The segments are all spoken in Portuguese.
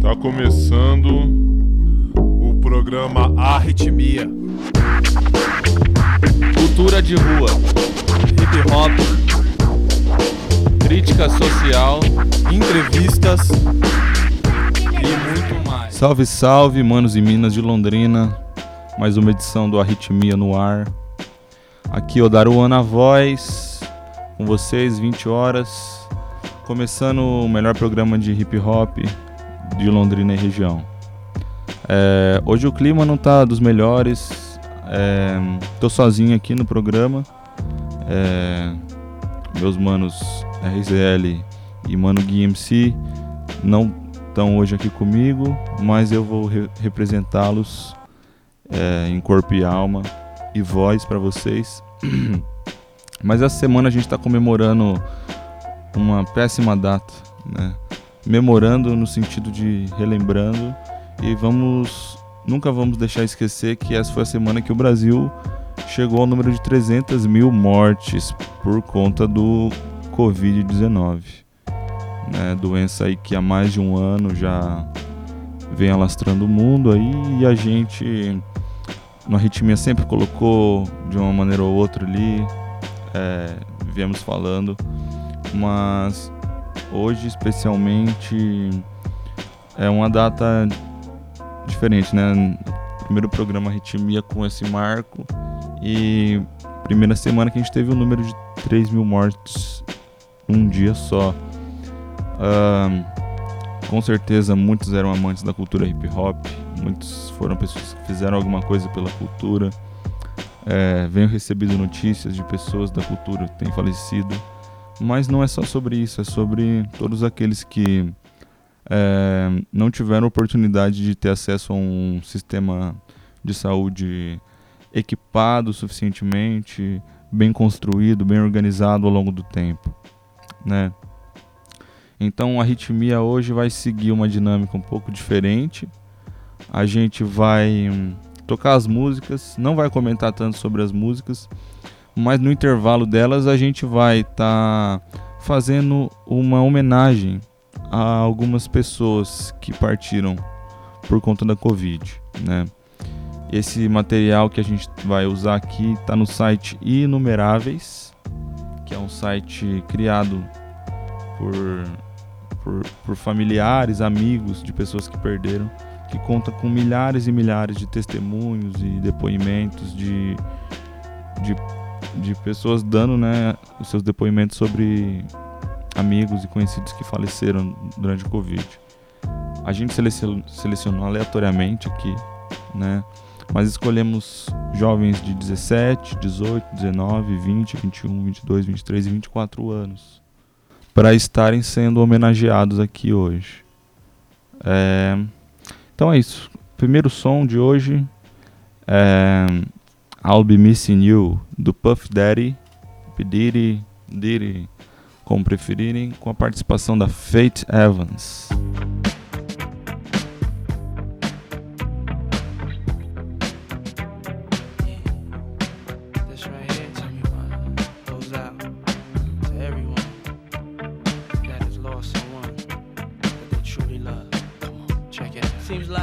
Tá começando o programa Arritmia. Cultura de rua, hip hop, crítica social, entrevistas e muito mais. Salve, salve, manos e minas de Londrina. Mais uma edição do Arritmia no ar. Aqui o Daruan na voz, com vocês, 20 horas. Começando o melhor programa de hip hop de Londrina e região. É, hoje o clima não tá dos melhores. É, tô sozinho aqui no programa. É, meus manos RZL e Mano Gui MC não estão hoje aqui comigo, mas eu vou re representá-los é, em corpo e alma e voz para vocês. mas essa semana a gente está comemorando uma péssima data, né? Memorando no sentido de relembrando e vamos nunca vamos deixar esquecer que essa foi a semana que o Brasil chegou ao número de 300 mil mortes por conta do Covid-19. Né? Doença aí que há mais de um ano já vem alastrando o mundo aí e a gente no Arritmia sempre colocou de uma maneira ou outra ali, é, viemos falando, mas hoje especialmente é uma data diferente, né? Primeiro programa Arritmia com esse marco e primeira semana que a gente teve o um número de 3 mil mortes um dia só. Com certeza muitos eram amantes da cultura hip hop, muitos foram pessoas que fizeram alguma coisa pela cultura. É, venho recebido notícias de pessoas da cultura que têm falecido, mas não é só sobre isso, é sobre todos aqueles que é, não tiveram oportunidade de ter acesso a um sistema de saúde equipado suficientemente, bem construído, bem organizado ao longo do tempo, né? Então a ritmia hoje vai seguir uma dinâmica um pouco diferente. A gente vai hum, tocar as músicas, não vai comentar tanto sobre as músicas, mas no intervalo delas a gente vai estar tá fazendo uma homenagem a algumas pessoas que partiram por conta da Covid, né? Esse material que a gente vai usar aqui está no site Inumeráveis, que é um site criado por, por, por, familiares, amigos de pessoas que perderam, que conta com milhares e milhares de testemunhos e depoimentos de, de, de pessoas dando né, os seus depoimentos sobre amigos e conhecidos que faleceram durante o Covid. A gente selecionou aleatoriamente aqui, né? mas escolhemos jovens de 17, 18, 19, 20, 21, 22, 23 e 24 anos para estarem sendo homenageados aqui hoje. É... Então é isso. Primeiro som de hoje é I'll Be Missing You do Puff Daddy. Diddy, Diddy, como preferirem, com a participação da Faith Evans.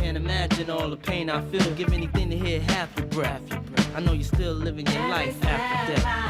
Can't imagine all the pain I feel. Give anything to hear half your breath. I know you're still living your life after death.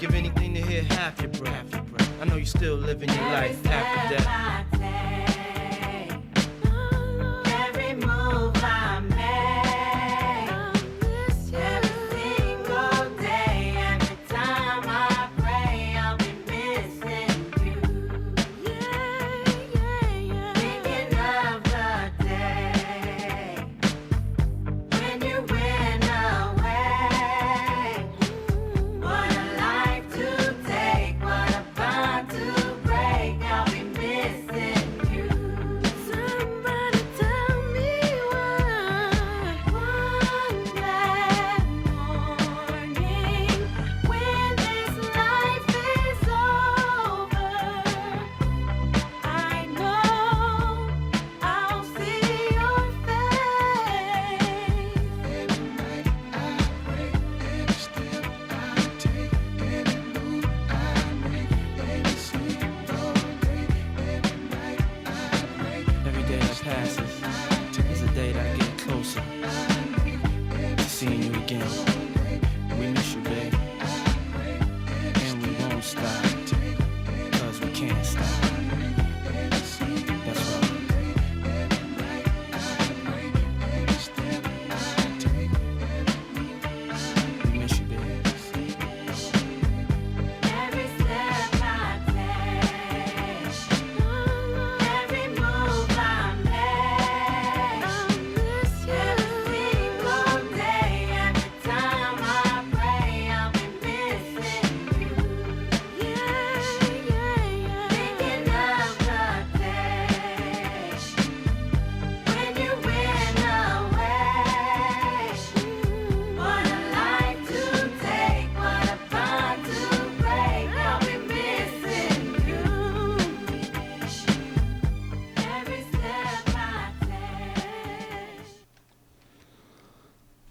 Give anything to hear half your breath. I know you're still living your life after death.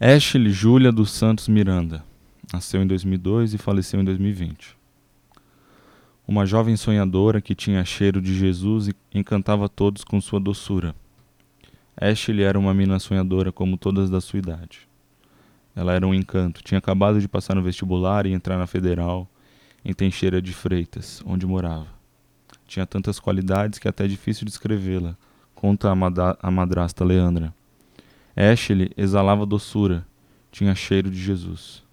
Ashley Júlia dos Santos Miranda. Nasceu em 2002 e faleceu em 2020. Uma jovem sonhadora que tinha cheiro de Jesus e encantava todos com sua doçura. Ashley era uma menina sonhadora como todas da sua idade. Ela era um encanto. Tinha acabado de passar no vestibular e entrar na federal em Teixeira de Freitas, onde morava. Tinha tantas qualidades que é até difícil descrevê-la, conta a, a madrasta Leandra. Ashley exalava doçura, tinha cheiro de Jesus.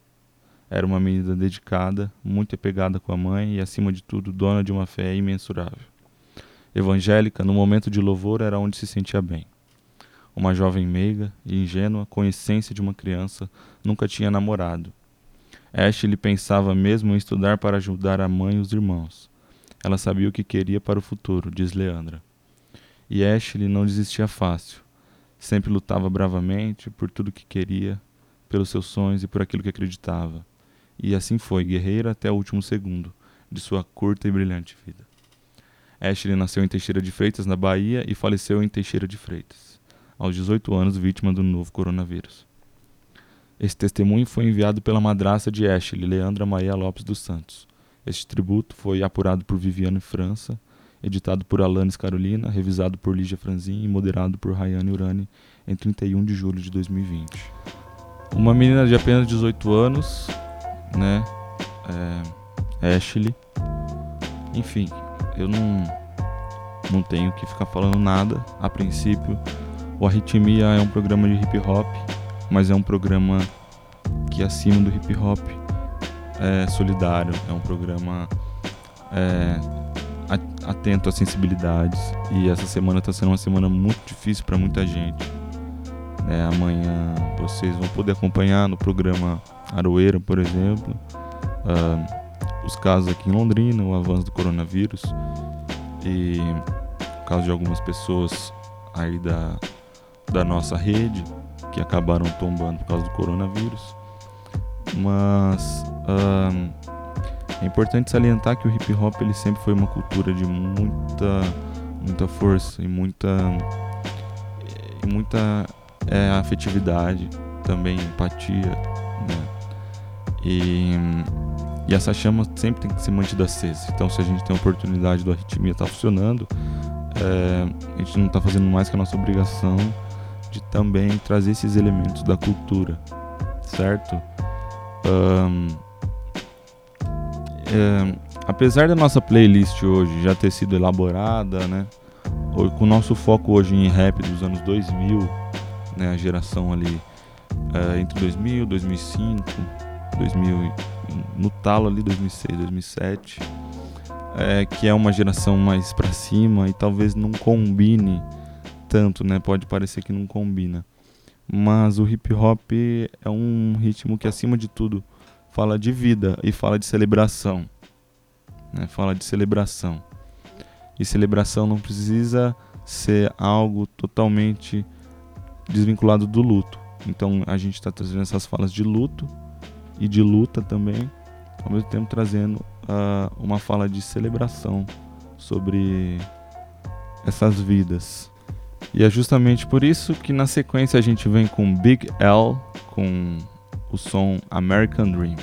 Era uma menina dedicada, muito apegada com a mãe e, acima de tudo, dona de uma fé imensurável. Evangélica, no momento de louvor era onde se sentia bem. Uma jovem meiga e ingênua, com essência de uma criança, nunca tinha namorado. Ashley pensava mesmo em estudar para ajudar a mãe e os irmãos. Ela sabia o que queria para o futuro, diz Leandra. E Ashley não desistia fácil. Sempre lutava bravamente por tudo que queria, pelos seus sonhos e por aquilo que acreditava. E assim foi, guerreira até o último segundo de sua curta e brilhante vida. Ashley nasceu em Teixeira de Freitas, na Bahia, e faleceu em Teixeira de Freitas, aos 18 anos, vítima do novo coronavírus. Esse testemunho foi enviado pela madraça de Ashley, Leandra Maia Lopes dos Santos. Este tributo foi apurado por Viviane França, editado por Alanis Carolina, revisado por Lígia Franzin e moderado por Rayane Urani em 31 de julho de 2020. Uma menina de apenas 18 anos, né? É, Ashley. Enfim, eu não, não tenho que ficar falando nada. A princípio, o Arritmia é um programa de hip hop, mas é um programa que acima do hip hop é solidário, é um programa é, atento às sensibilidades. E essa semana está sendo uma semana muito difícil para muita gente. É, amanhã vocês vão poder acompanhar no programa Aroeira, por exemplo, ah, os casos aqui em Londrina, o avanço do coronavírus e o caso de algumas pessoas aí da, da nossa rede que acabaram tombando por causa do coronavírus. Mas ah, é importante salientar que o hip hop ele sempre foi uma cultura de muita muita força e muita e muita é, afetividade, também empatia, né? E, e essa chama sempre tem que ser mantida acesa. Então, se a gente tem a oportunidade do arritmia estar funcionando, é, a gente não está fazendo mais que a nossa obrigação de também trazer esses elementos da cultura, certo? Ahn, é, apesar da nossa playlist hoje já ter sido elaborada, né? Com o nosso foco hoje em rap dos anos 2000, né? A geração ali é, entre 2000, 2005, 2000, e- no talo ali 2006, 2007, é, que é uma geração mais pra cima e talvez não combine tanto, né? Pode parecer que não combina. Mas o hip hop é um ritmo que acima de tudo fala de vida e fala de celebração. Né? Fala de celebração. E celebração não precisa ser algo totalmente desvinculado do luto. Então a gente está trazendo essas falas de luto e de luta também, ao mesmo tempo trazendo ah, uma fala de celebração sobre essas vidas. E é justamente por isso que na sequência a gente vem com Big L com o som American Dream.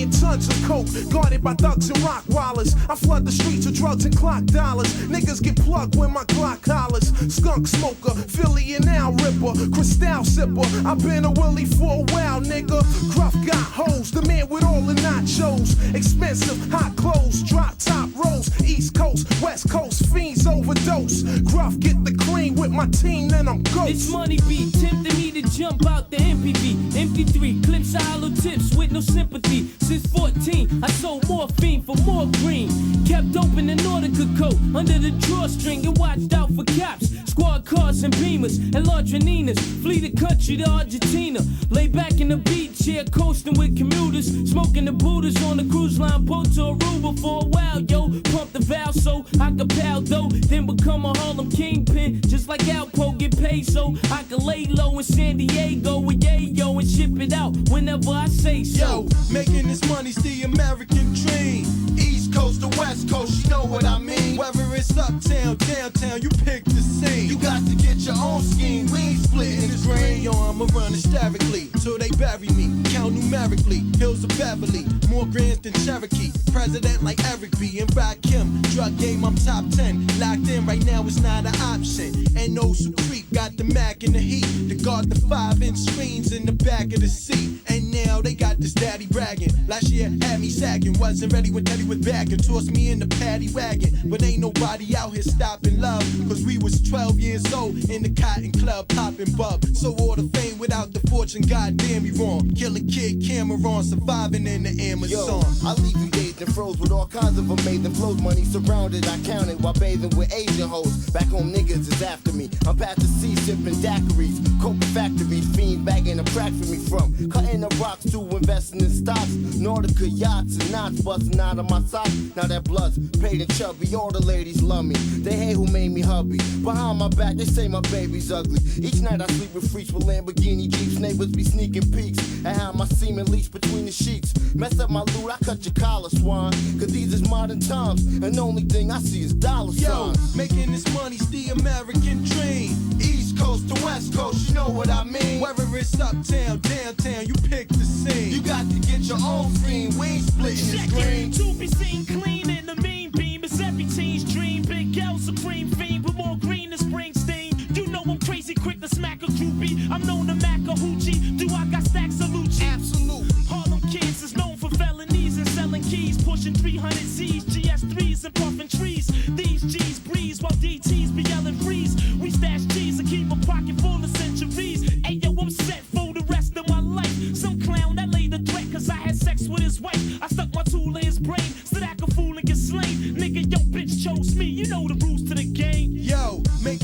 Cream, tons of coke, guarded by thugs and rock wallers. I flood the streets with drugs and clock dollars. Niggas get plugged when my clock hollers. Skunk smoker, Philly and Al Ripper, Cristal sipper. I've been a Willie for a while, nigga. Gruff got hoes, the man with all the nachos. Expensive, hot clothes, drop top rolls. East Coast, West Coast, fiends overdose. Gruff get the cream with my team, then I'm ghost. money beat tempting me to jump out the MPV. MP3 clips hollow tips with no sympathy. Since 14, I sold morphine for more green. Kept open an Nautica coat under the drawstring and watched out for cops. Squad cars and beamers and Ladroninas. Flee the country to Argentina. Lay back in the beach chair, coasting with commuters. Smoking the Buddhas on the cruise line boat to Aruba for a while, yo. Pump the valve so I can pal though. Then become a Harlem kingpin. Just like Alpo get paid so I can lay low and in San Diego with Yayo and ship it out whenever I say so. Yo, making this money's the American dream. East Coast to West Coast, you know what I mean. Whether it's uptown, downtown, you pick the scene. You got to get your own scheme. We ain't splitting this green. Yo, I'ma run hysterically till they bury me. Numerically, hills of Beverly, more grands than Cherokee. President like Eric B. and Rakim. Drug game, I'm top 10. Locked in right now, it's not an option. And those who creep got the Mac in the heat. To guard the 5 inch screens in the back of the seat. And now they got this daddy bragging. Last year had me sagging. Wasn't ready when Teddy was back and tossed me in the paddy wagon. But ain't nobody out here stopping love. Cause we was 12 years old in the cotton club popping bub. So all the fame without the fortune, goddamn me wrong. Killing kid Cameron, surviving in the Yo, Amazon. I leave you dazed and froze with all kinds of amazing flows. Money surrounded, I counted while bathing with Asian hoes. Back home, niggas is after me. I'm past the sea, sipping daiquiris. Coke factories, fiend bagging a crack for me from. Cutting the rocks to investing in stocks. Nautica yachts and knots busting out of my socks. Now that blood's paid and chubby. All the ladies love me. They hate who made me hubby. Behind my back, they say my baby's ugly. Each night I sleep with freaks with Lamborghini Jeeps. Neighbors be sneaking peeks. And how my semen leaks between the sheets. Mess up my loot, I cut your collar, swan. Cause these is modern times. And the only thing I see is dollar Yo, signs. making this money's the American dream. East Coast to West Coast, you know what I mean. Whether it's uptown, downtown, you pick the scene. You got to get your own scene. We ain't splitting this Check green. to be seen clean in the mean beam. It's every teen's dream. Big L, supreme fiend, with more green than Springsteen. You know I'm crazy, quick to smack a groupie. I'm known to mac a hoochie. Do I got stacks of Lucci? Absolutely. Keys, pushing 300 Z's, GS3s and puffing trees. These G's breeze while DTs be yelling freeze. We stash G's and keep a pocket full of centuries. Hey yo, I'm set for the rest of my life. Some clown that laid a threat cause I had sex with his wife. I stuck my tool in his brain so that I could fool and get slain. Nigga, yo, bitch chose me. You know the rules to the game. Yo, making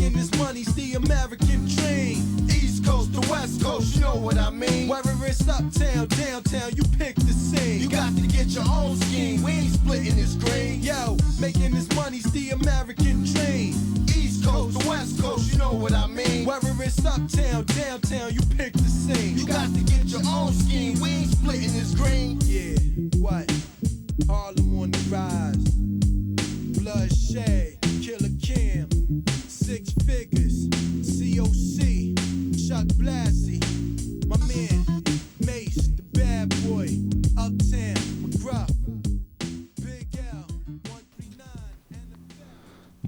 mean. Whether it's uptown, downtown, you pick the scene. You got to get your own scheme. We ain't splitting this green. Yo, making this money's the American dream. East Coast, the West Coast, you know what I mean. Whether it's uptown, downtown, you pick the scene. You got to get your own scheme. We ain't splitting this green. Yeah, what? Harlem on the rise. Bloodshed, Killer Kim, Six Figures, COC, Chuck Blassie,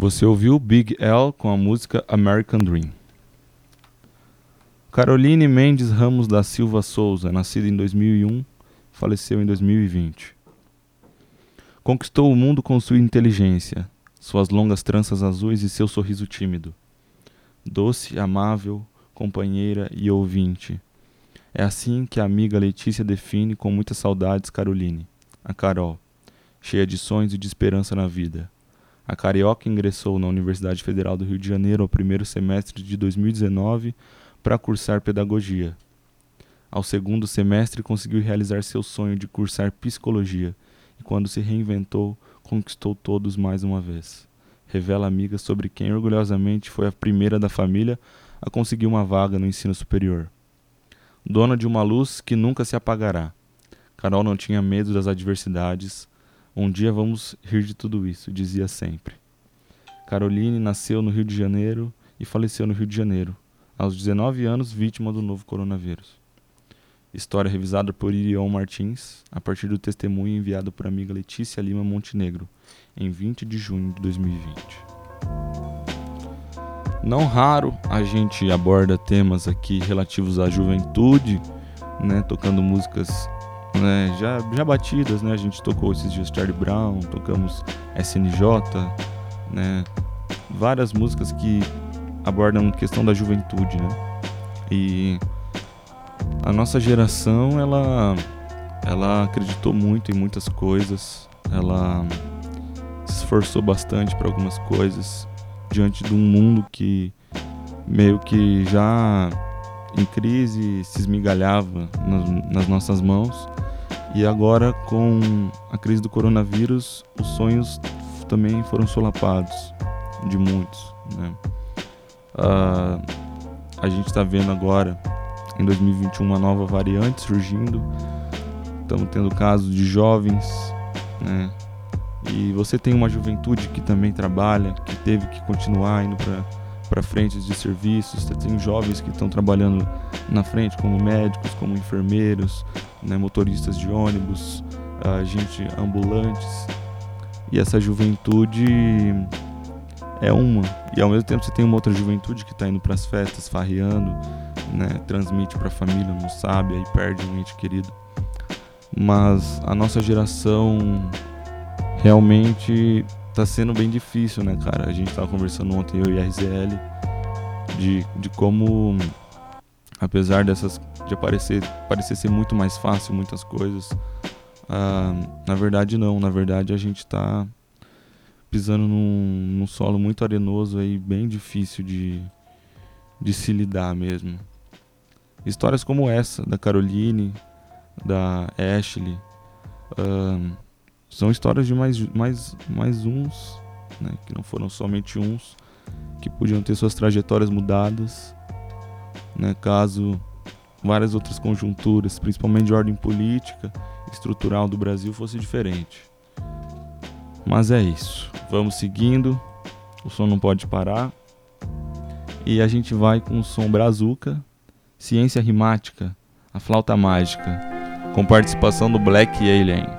Você ouviu Big L com a música American Dream. Caroline Mendes Ramos da Silva Souza, nascida em 2001, faleceu em 2020. Conquistou o mundo com sua inteligência, suas longas tranças azuis e seu sorriso tímido. Doce, amável, companheira e ouvinte. É assim que a amiga Letícia define com muitas saudades Caroline, a Carol, cheia de sonhos e de esperança na vida. A carioca ingressou na Universidade Federal do Rio de Janeiro ao primeiro semestre de 2019 para cursar pedagogia. Ao segundo semestre, conseguiu realizar seu sonho de cursar psicologia e, quando se reinventou, conquistou todos mais uma vez. Revela amiga sobre quem orgulhosamente foi a primeira da família a conseguir uma vaga no ensino superior. Dona de uma luz que nunca se apagará. Carol não tinha medo das adversidades. Um dia vamos rir de tudo isso, dizia sempre. Caroline nasceu no Rio de Janeiro e faleceu no Rio de Janeiro, aos 19 anos, vítima do novo coronavírus. História revisada por Irion Martins, a partir do testemunho enviado por amiga Letícia Lima Montenegro, em 20 de junho de 2020. Não raro a gente aborda temas aqui relativos à juventude, né, tocando músicas né, já, já batidas, né? A gente tocou esses dias Charlie Brown, tocamos SNJ, né? Várias músicas que abordam questão da juventude, né? E a nossa geração, ela ela acreditou muito em muitas coisas, ela se esforçou bastante para algumas coisas diante de um mundo que meio que já em crise se esmigalhava nas, nas nossas mãos e agora com a crise do coronavírus os sonhos também foram solapados de muitos né? Ah, a gente está vendo agora em 2021 uma nova variante surgindo estamos tendo casos de jovens né? e você tem uma juventude que também trabalha que teve que continuar indo para para frente de serviços, você tem jovens que estão trabalhando na frente como médicos, como enfermeiros, né, motoristas de ônibus, a gente ambulantes. E essa juventude é uma, e ao mesmo tempo você tem uma outra juventude que está indo para as festas, farreando, né, transmite para a família, não sabe, aí perde um ente querido. Mas a nossa geração realmente tá sendo bem difícil, né, cara? A gente tava conversando ontem, eu e a RZL, de, de como, apesar dessas, de aparecer, parecer ser muito mais fácil muitas coisas, ah, na verdade não, na verdade a gente tá pisando num, num solo muito arenoso aí, bem difícil de, de se lidar mesmo. Histórias como essa, da Caroline, da Ashley, ahn, são histórias de mais, mais, mais uns, né, que não foram somente uns, que podiam ter suas trajetórias mudadas, né, caso várias outras conjunturas, principalmente de ordem política, estrutural do Brasil, fosse diferente. Mas é isso. Vamos seguindo. O som não pode parar. E a gente vai com o som Brazuca, Ciência Rimática, a flauta mágica, com participação do Black Alien.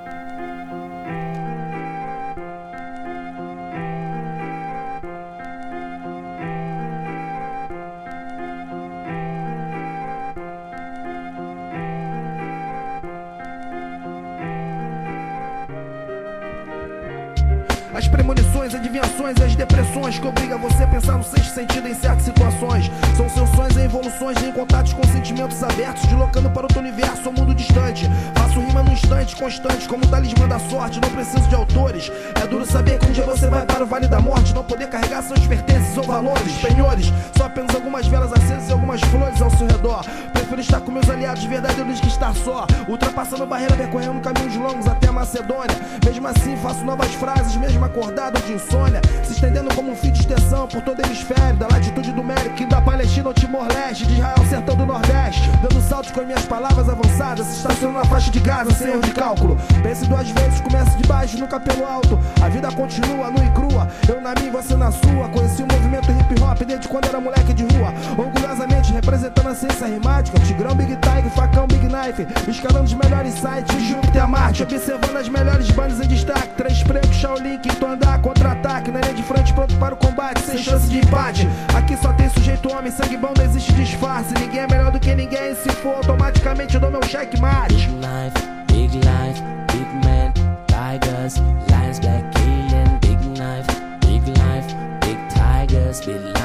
Observando as melhores bandas em destaque. Três pretos, Shaolin, quinto andar, contra-ataque. Linha de frente, pronto para o combate, sem chance de empate. Aqui só tem sujeito homem, sangue bom, não existe disfarce. Ninguém é melhor do que ninguém. Se for automaticamente, eu dou meu checkmate. Big life, big life, big man, tigers, lions, black alien. Big knife, big life, big tigers, big lions,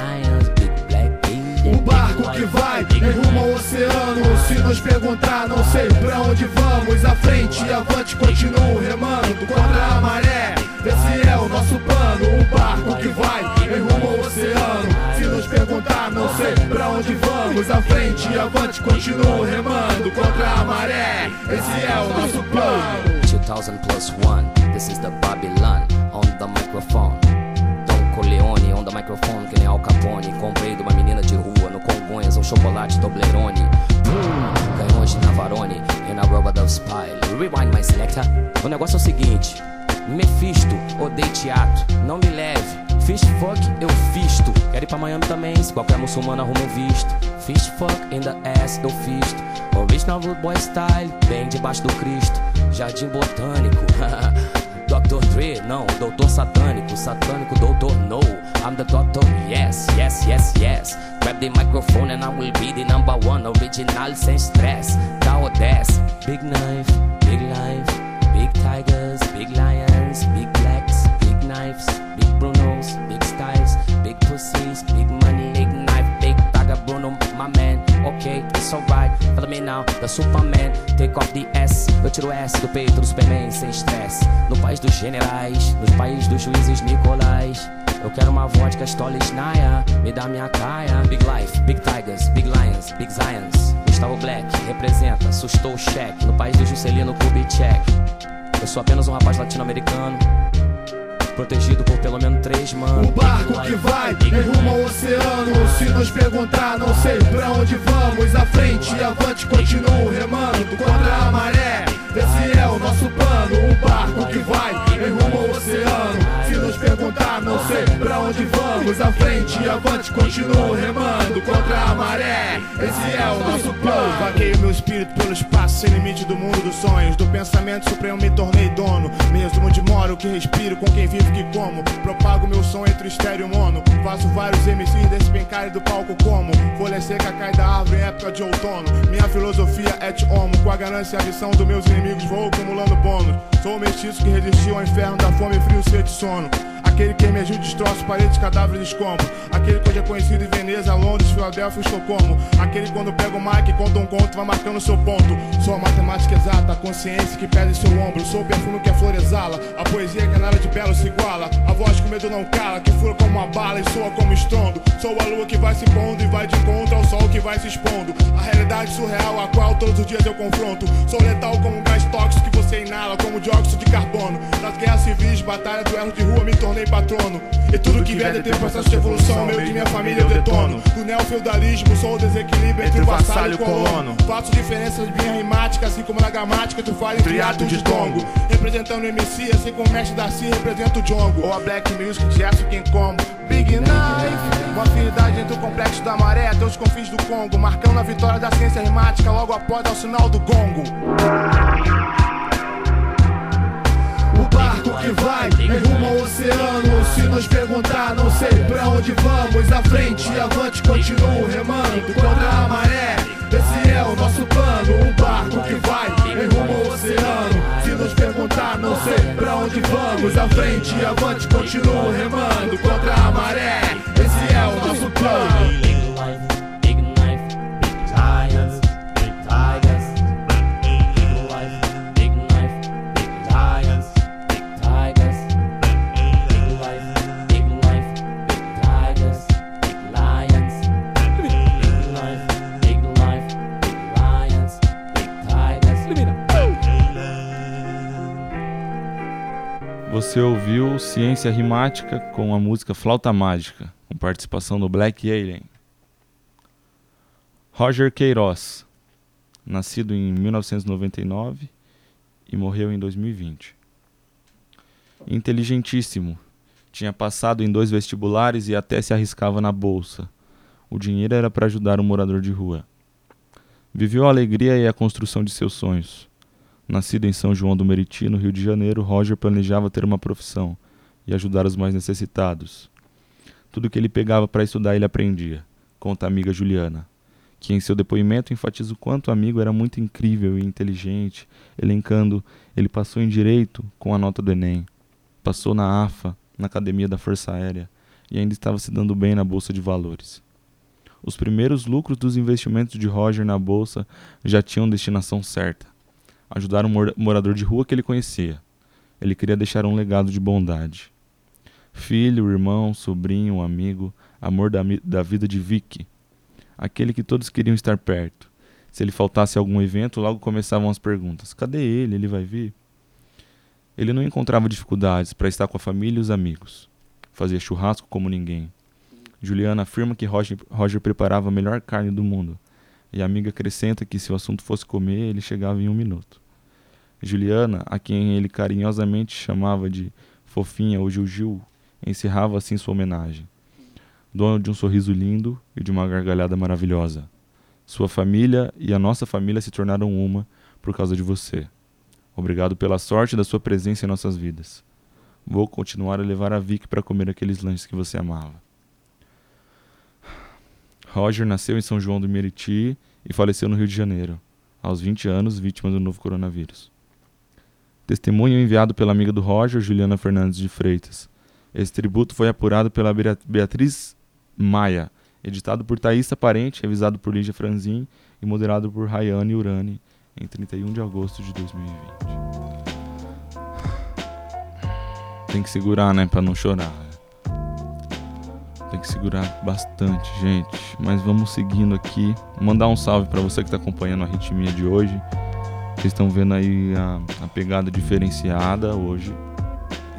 que vai em rumo ao oceano. Se nos perguntar, não sei pra onde vamos. À frente e avante, continuo remando contra a maré. Esse é o nosso plano. Um barco que vai em rumo ao oceano. Se nos perguntar, não sei pra onde vamos. À frente e avante, continuo remando contra a maré. Esse é o nosso plano. 2000 plus one, this is the Babylon on the microphone. Don Corleone on the microphone, que nem Al Capone. Comprei de uma menina de rua Congonhas um chocolate Toblerone. Hum, canhões de Navarone e na Rubber Dove Spy. Rewind my selector. O negócio é o seguinte: Mephisto, odeio teatro, não me leve. Fish fuck, eu fisto. Quero ir pra Miami também, se qualquer muçulmano arruma um visto. Fish fuck in the ass, eu fisto. Original Rude Boy Style, bem debaixo do Cristo. Jardim Botânico. Dr. Dre, não, doutor satânico, satânico, doutor, no. I'm the doctor, yes, yes, yes, yes. Grab the microphone and I will be the number one, original sem stress. Ou desce. Big knife, big life, big tigers, big lions, big blacks, big knives, big Brunos, big styles, big pussies, big money, big knife, big tiger Bruno, my man. Ok, it's alright, now, the Superman. Take off the S, eu tiro o S do peito do Superman sem stress. No país dos generais, nos país dos juízes Nicolais. Eu quero uma vodka Stolle Schneier, me dá minha caia. Big Life, Big Tigers, Big Lions, Big Zions. Gustavo Black, representa, assustou o cheque. No país do Juscelino Kubitschek. Eu sou apenas um rapaz latino-americano. Protegido por pelo menos três manos. O barco que vai em rumo ao oceano. Se nos perguntar, não sei pra onde vamos. À frente e avante, continuo remando contra a maré. Esse é o nosso plano. Um barco que vai em rumo ao oceano. Se nos perguntar, não sei pra onde vamos. À frente e avante, continuo remando contra a maré. Esse é o nosso plano. Vagueio meu espírito pelo espaço sem limite do mundo dos sonhos. Do pensamento supremo me tornei dono. Me resumo de moro, que respiro, com quem vivo que como. Propago meu som entre estéreo e mono. Faço vários MCs desse bem do palco como. Folha seca cai da árvore em época de outono. Minha filosofia é te homo. Com a ganância e a ambição dos meus inimigos vou acumulando bônus. Sou o mestiço que resistiu ao inferno da fome, frio, sede e sono. Aquele que emergiu destroço, paredes, cadáveres e escombros. Aquele que hoje é conhecido em Veneza, Londres, Filadélfia e Estocolmo. Aquele que quando pega o mic conta um conto, vai marcando seu ponto. Sou a matemática exata, a consciência que pesa em seu ombro. Sou o perfume que a flor exala, a poesia que nada de belo se iguala. A voz que o medo não cala, que fura como uma bala e soa como estrondo. Sou a lua que vai se pondo e vai de encontro ao sol que vai se expondo. A realidade surreal, a qual todos os dias eu confronto. Sou letal como um gás tóxico que você inala, como dióxido de carbono. Das guerras civis, batalha, duelo de rua, me tornei patrono. E tudo que vier de ter processo de evolução, meu e de minha família eu detono. Do neofeudalismo, sou o desequilíbrio entre o vassalo e o colono. Faço diferença de minha rimática, assim como na gramática, tu fala em triato de tongo. Representando o MC, assim como o mestre Darcy representa o jongo. Ou a black music Aço Quem Como. Big Knife, uma afinidade entre o complexo da maré até os confins do Congo. Marcando a vitória da ciência rimática logo após ao sinal do gongo. O barco que vai nos perguntar, não sei pra onde vamos. À frente avante, continuo remando contra a maré. Esse é o nosso plano. Um barco que vai em rumo ao oceano. Se nos perguntar, não sei pra onde vamos. À frente avante, continuo remando contra a maré. Esse é o nosso plano. Você ouviu Ciência Rimática com a música Flauta Mágica, com participação do Black Alien. Roger Queiroz, nascido em 1999 e morreu em 2020. Inteligentíssimo, tinha passado em dois vestibulares e até se arriscava na bolsa. O dinheiro era para ajudar um morador de rua. Viveu a alegria e a construção de seus sonhos. Nascido em São João do Meriti, no Rio de Janeiro, Roger planejava ter uma profissão e ajudar os mais necessitados. Tudo que ele pegava para estudar ele aprendia, conta a amiga Juliana, que em seu depoimento enfatiza o quanto o amigo era muito incrível e inteligente, elencando: ele passou em direito com a nota do Enem, passou na AFA, na Academia da Força Aérea, e ainda estava se dando bem na Bolsa de Valores. Os primeiros lucros dos investimentos de Roger na bolsa já tinham destinação certa ajudar um mor- morador de rua que ele conhecia. Ele queria deixar um legado de bondade. Filho, irmão, sobrinho, amigo, amor da, da vida de Vicky. Aquele que todos queriam estar perto. Se ele faltasse a algum evento, logo começavam as perguntas: cadê ele? Ele vai vir? Ele não encontrava dificuldades para estar com a família e os amigos. Fazia churrasco como ninguém. Juliana afirma que Roger, Roger preparava a melhor carne do mundo. E a amiga acrescenta que se o assunto fosse comer, ele chegava em um minuto. Juliana, a quem ele carinhosamente chamava de fofinha ou Gil-Gil, encerrava assim sua homenagem. Dono de um sorriso lindo e de uma gargalhada maravilhosa. Sua família e a nossa família se tornaram uma por causa de você. Obrigado pela sorte da sua presença em nossas vidas. Vou continuar a levar a Vicky para comer aqueles lanches que você amava. Roger nasceu em São João do Meriti e faleceu no Rio de Janeiro, aos 20 anos, vítima do novo coronavírus. Testemunho enviado pela amiga do Roger, Juliana Fernandes de Freitas. Esse tributo foi apurado pela Bea- Beatriz Maia, editado por Thaísa Parente, revisado por Lígia Franzin e moderado por Rayane Urani em 31 de agosto de 2020. Tem que segurar, né, pra não chorar. Tem que segurar bastante, gente. Mas vamos seguindo aqui. Mandar um salve pra você que tá acompanhando a ritmia de hoje. Vocês estão vendo aí a, a pegada diferenciada hoje,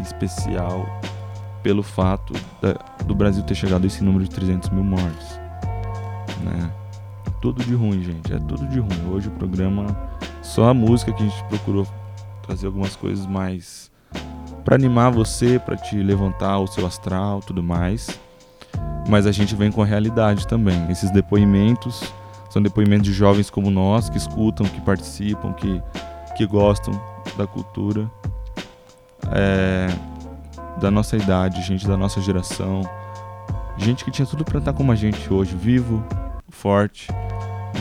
especial pelo fato da- do Brasil ter chegado a esse número de 300 mil mortes. Né? Tudo de ruim, gente. É tudo de ruim. Hoje o programa, só a música que a gente procurou trazer algumas coisas mais para animar você, para te levantar o seu astral, tudo mais. Mas a gente vem com a realidade também. Esses depoimentos são depoimentos de jovens como nós que escutam, que participam, que, que gostam da cultura. É, da nossa idade, gente da nossa geração. Gente que tinha tudo pra estar como a gente hoje, vivo, forte,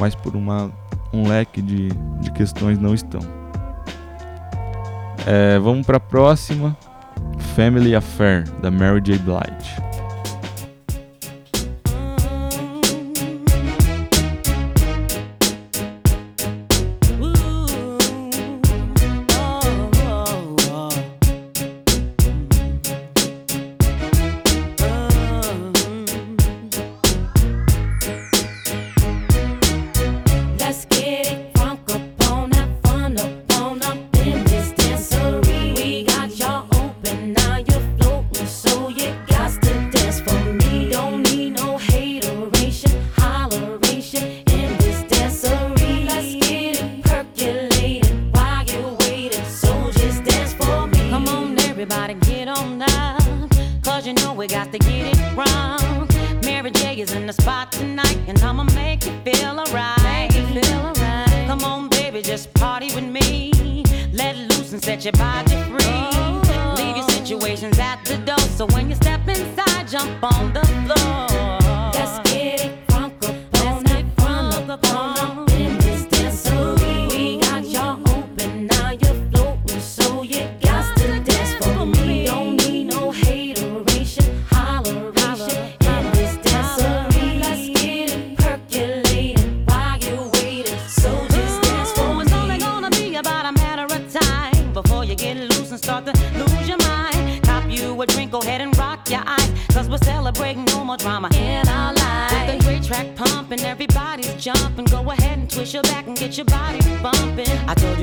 mas por uma, um leque de, de questões não estão. É, vamos pra próxima. Family Affair, da Mary J. Blige.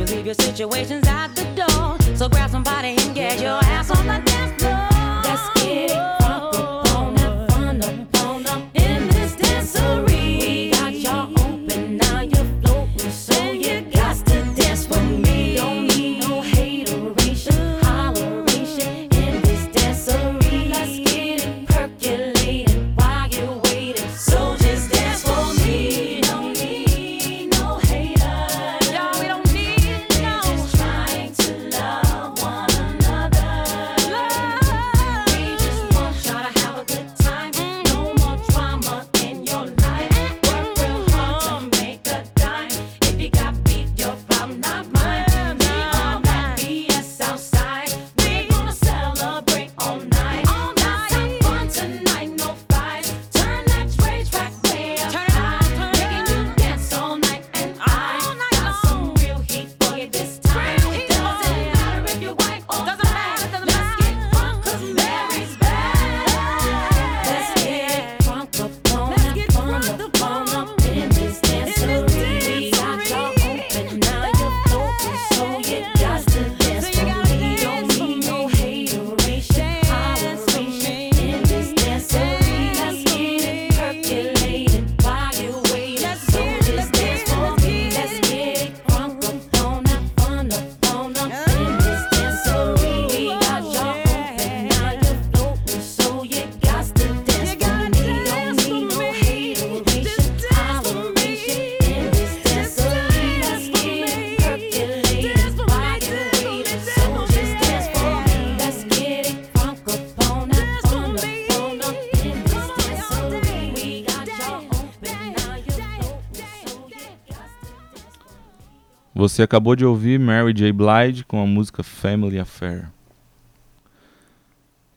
You, leave your situations at the door. So grab somebody and get your ass on the dance floor. Você acabou de ouvir Mary J. Blige com a música Family Affair.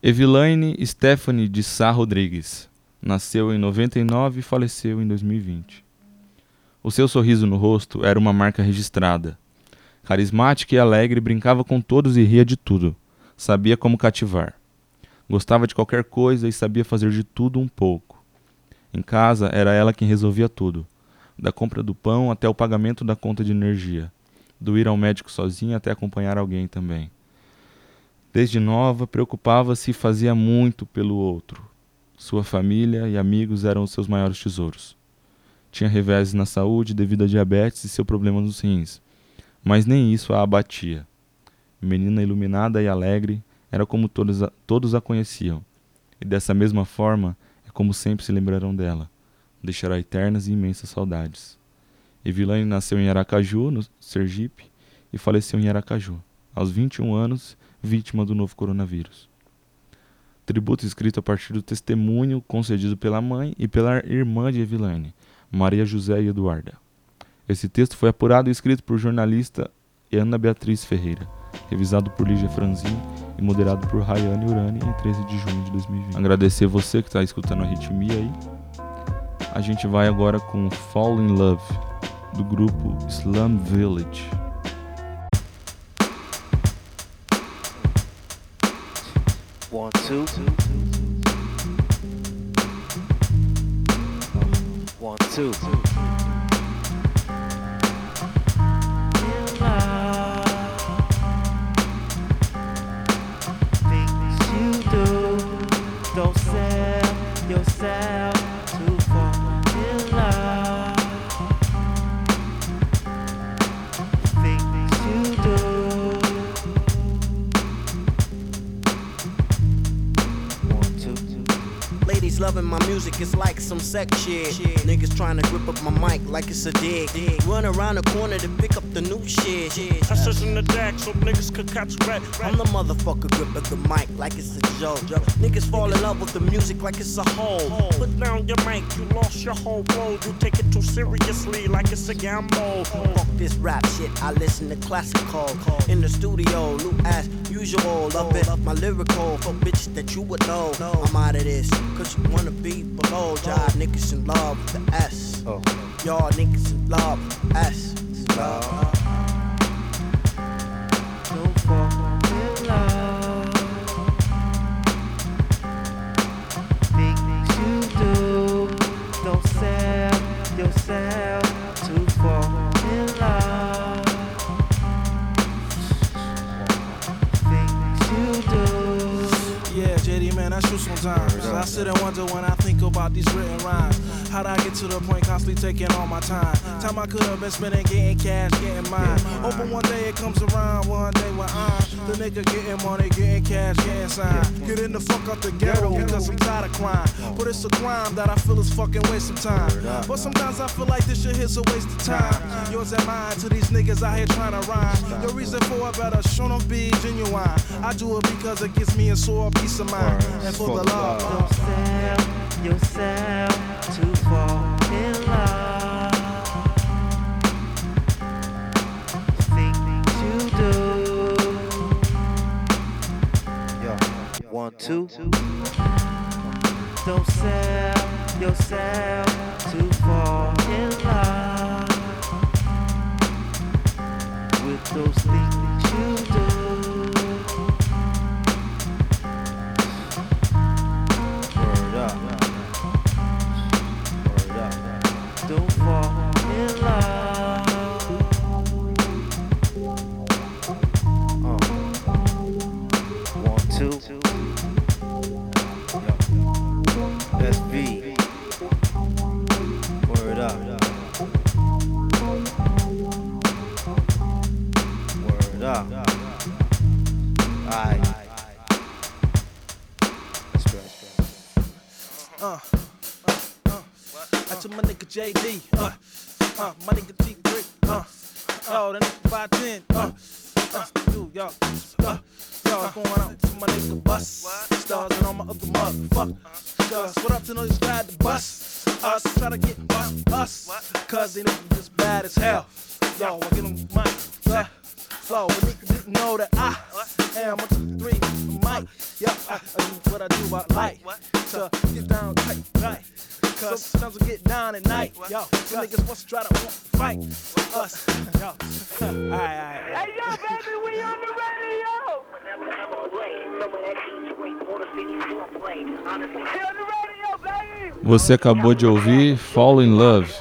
Evilaine Stephanie de Sá Rodrigues nasceu em 99 e faleceu em 2020. O seu sorriso no rosto era uma marca registrada. Carismática e alegre, brincava com todos e ria de tudo. Sabia como cativar. Gostava de qualquer coisa e sabia fazer de tudo um pouco. Em casa, era ela quem resolvia tudo, da compra do pão até o pagamento da conta de energia, do ir ao médico sozinha até acompanhar alguém também. Desde nova, preocupava-se e fazia muito pelo outro. Sua família e amigos eram os seus maiores tesouros. Tinha reveses na saúde devido a diabetes e seu problema nos rins, mas nem isso a abatia. Menina iluminada e alegre, era como todos a, todos a conheciam, e dessa mesma forma é como sempre se lembrarão dela. Deixará eternas e imensas saudades. Evilane nasceu em Aracaju, no Sergipe, e faleceu em Aracaju, aos 21 anos, vítima do novo coronavírus. Tributo escrito a partir do testemunho concedido pela mãe e pela irmã de Evilane, Maria José e Eduarda. Esse texto foi apurado e escrito por jornalista Ana Beatriz Ferreira, revisado por Lígia Franzin e moderado por Rayane Urani em 13 de junho de 2020. Agradecer você que está escutando a Ritmia aí. A gente vai agora com Fall in Love, do grupo Slum Village. One, two. One, two. Music, it's like some sex shit. Niggas trying to grip up my mic like it's a dig. Run around the corner to pick up the new shit. I search in the deck so niggas could catch rat. I'm the motherfucker grip gripping the mic like it's a joke. Niggas fall in love with the music like it's a hole. Put down your mic, you lost your whole road. You take it too seriously like it's a gamble. Fuck this rap shit, I listen to classical. In the studio, new as usual. Love it, my lyrical for bitches that you would know. I'm out of this, cause you wanna be below. Y'all niggas in love with the S. Oh. Y'all niggas in love with the S. Love. Sit and wonder when I think about these written rhymes. How'd I get to the point constantly taking all my time? Time I could have been spending getting cash, getting mine. Hoping one day it comes around, one day when I'm the nigga getting money, getting cash, getting signed. Getting the fuck out the ghetto because I'm tired of crime. But it's a crime that I feel is fucking waste of time. But sometimes I feel like this shit is a waste of time. Yours and mine to these niggas out here trying to rhyme. The reason for it better show don't be genuine. I do it because it gives me a sore peace of mind. And for the love. Don't sell yourself to fall in love. Things you do. Yo, one, two. Don't sell yourself to fall in love with those things JD. Você acabou de ouvir Fall in Love,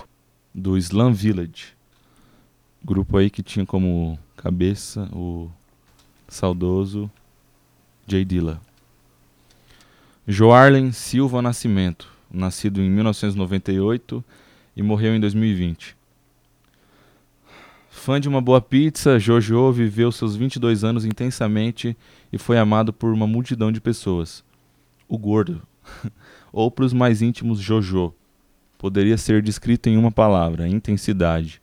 do Slum Village. Grupo aí que tinha como cabeça o saudoso Jay Dilla. Joarlen Silva Nascimento, nascido em 1998 e morreu em 2020. Fã de uma boa pizza, Jojo viveu seus 22 anos intensamente e foi amado por uma multidão de pessoas. O gordo, ou para os mais íntimos, Jojo, poderia ser descrito em uma palavra: intensidade.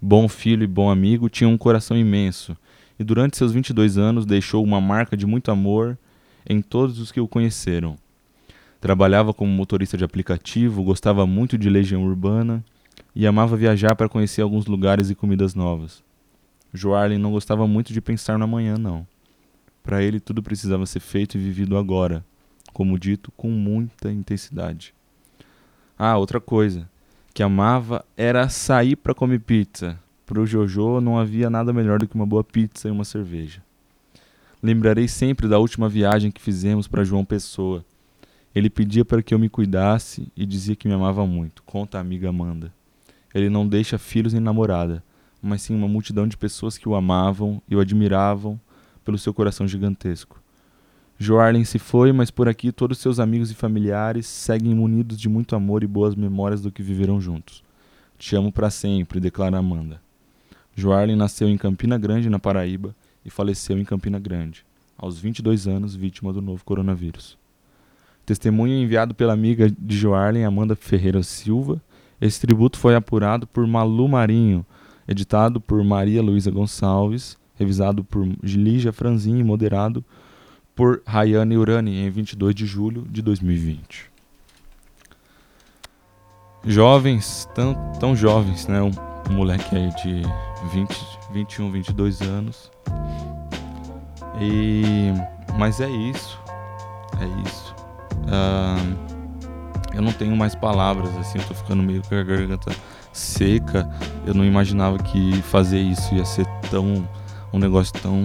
Bom filho e bom amigo, tinha um coração imenso e durante seus 22 anos deixou uma marca de muito amor em todos os que o conheceram. Trabalhava como motorista de aplicativo, gostava muito de Legião Urbana e amava viajar para conhecer alguns lugares e comidas novas. Joarlen não gostava muito de pensar no amanhã, não. Para ele, tudo precisava ser feito e vivido agora, como dito, com muita intensidade. Ah, outra coisa que amava era sair para comer pizza. Para o Jojo não havia nada melhor do que uma boa pizza e uma cerveja. Lembrarei sempre da última viagem que fizemos para João Pessoa. Ele pedia para que eu me cuidasse e dizia que me amava muito. Conta a amiga Amanda. Ele não deixa filhos nem namorada, mas sim uma multidão de pessoas que o amavam e o admiravam pelo seu coração gigantesco. Joarlen se foi, mas por aqui todos seus amigos e familiares seguem munidos de muito amor e boas memórias do que viveram juntos. Te amo para sempre, declara Amanda. Joarlen nasceu em Campina Grande, na Paraíba, e faleceu em Campina Grande, aos 22 anos, vítima do novo coronavírus. Testemunho enviado pela amiga de Joarlen, Amanda Ferreira Silva. Esse tributo foi apurado por Malu Marinho, editado por Maria Luísa Gonçalves, revisado por Lígia Franzin e moderado por Rayane Urani em 22 de julho de 2020. Jovens, tão, tão jovens, né? Um, um moleque aí de 20, 21, 22 anos. E mas é isso. É isso. Ah, eu não tenho mais palavras assim, eu tô ficando meio com a garganta seca. Eu não imaginava que fazer isso ia ser tão um negócio tão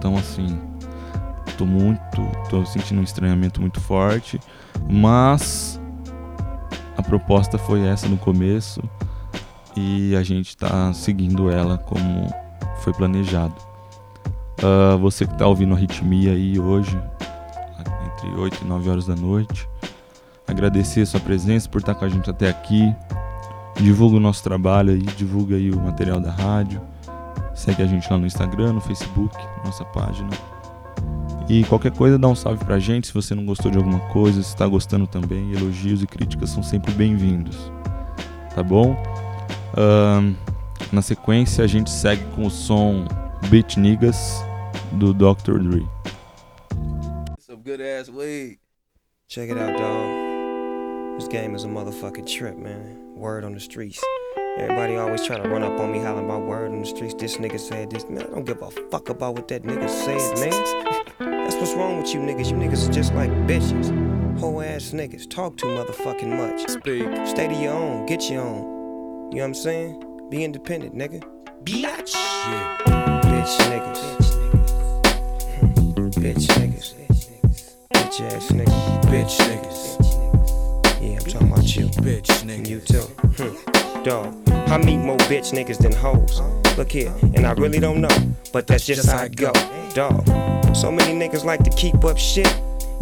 tão assim. Tô muito, tô sentindo um estranhamento muito forte, mas a proposta foi essa no começo e a gente tá seguindo ela como foi planejado. Ah, você que tá ouvindo a Ritmia aí hoje, entre 8 e 9 horas da noite. Agradecer a sua presença por estar com a gente até aqui. Divulga o nosso trabalho aí, divulga aí o material da rádio. Segue a gente lá no Instagram, no Facebook, nossa página. E qualquer coisa dá um salve pra gente se você não gostou de alguma coisa, se tá gostando também. Elogios e críticas são sempre bem-vindos. Tá bom? Ahn, na sequência a gente segue com o som Beat Niggas do Dr. Dre. Some good ass weed. Check it out, dog. This game is a motherfucking trip, man. Word on the streets. Everybody always trying to run up on me hollering about word on the streets. This nigga said this. Man, I don't give a fuck about what that nigga said, man. What's wrong with you niggas. You niggas are just like bitches. Whole ass niggas. Talk too motherfucking much. Speak. Stay to your own. Get your own. You know what I'm saying? Be independent, nigga. Bitch. Yeah. Bitch niggas. Hmm. Bitch niggas. Bitch ass niggas. Bitch niggas. Yeah, I'm talking about you. Bitch niggas. And you too. Hmm. Dog, I meet more bitch niggas than hoes. Look here, and I really don't know, but that's just how it go. Dog, so many niggas like to keep up shit.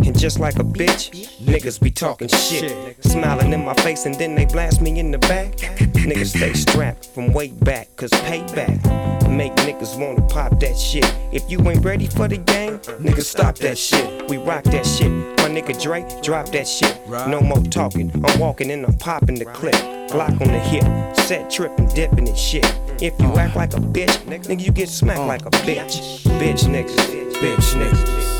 And just like a bitch, niggas be talking shit. Smiling in my face and then they blast me in the back. Niggas stay strapped from way back, cause payback make niggas wanna pop that shit. If you ain't ready for the game, niggas stop that shit. We rock that shit. My nigga Dre, drop that shit. No more talking, I'm walking and I'm popping the clip. Glock on the hip, set tripping, dipping and shit. If you act like a bitch, nigga, you get smacked like a bitch. Bitch niggas, bitch niggas.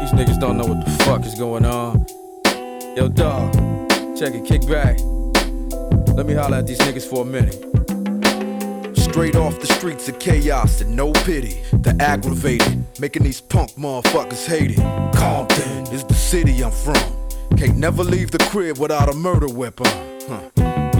These niggas don't know what the fuck is going on. Yo, dog, check it, kick back. Let me holler at these niggas for a minute. Straight off the streets of chaos and no pity. The aggravated, making these punk motherfuckers hate it. Compton is the city I'm from. Can't never leave the crib without a murder weapon. Huh.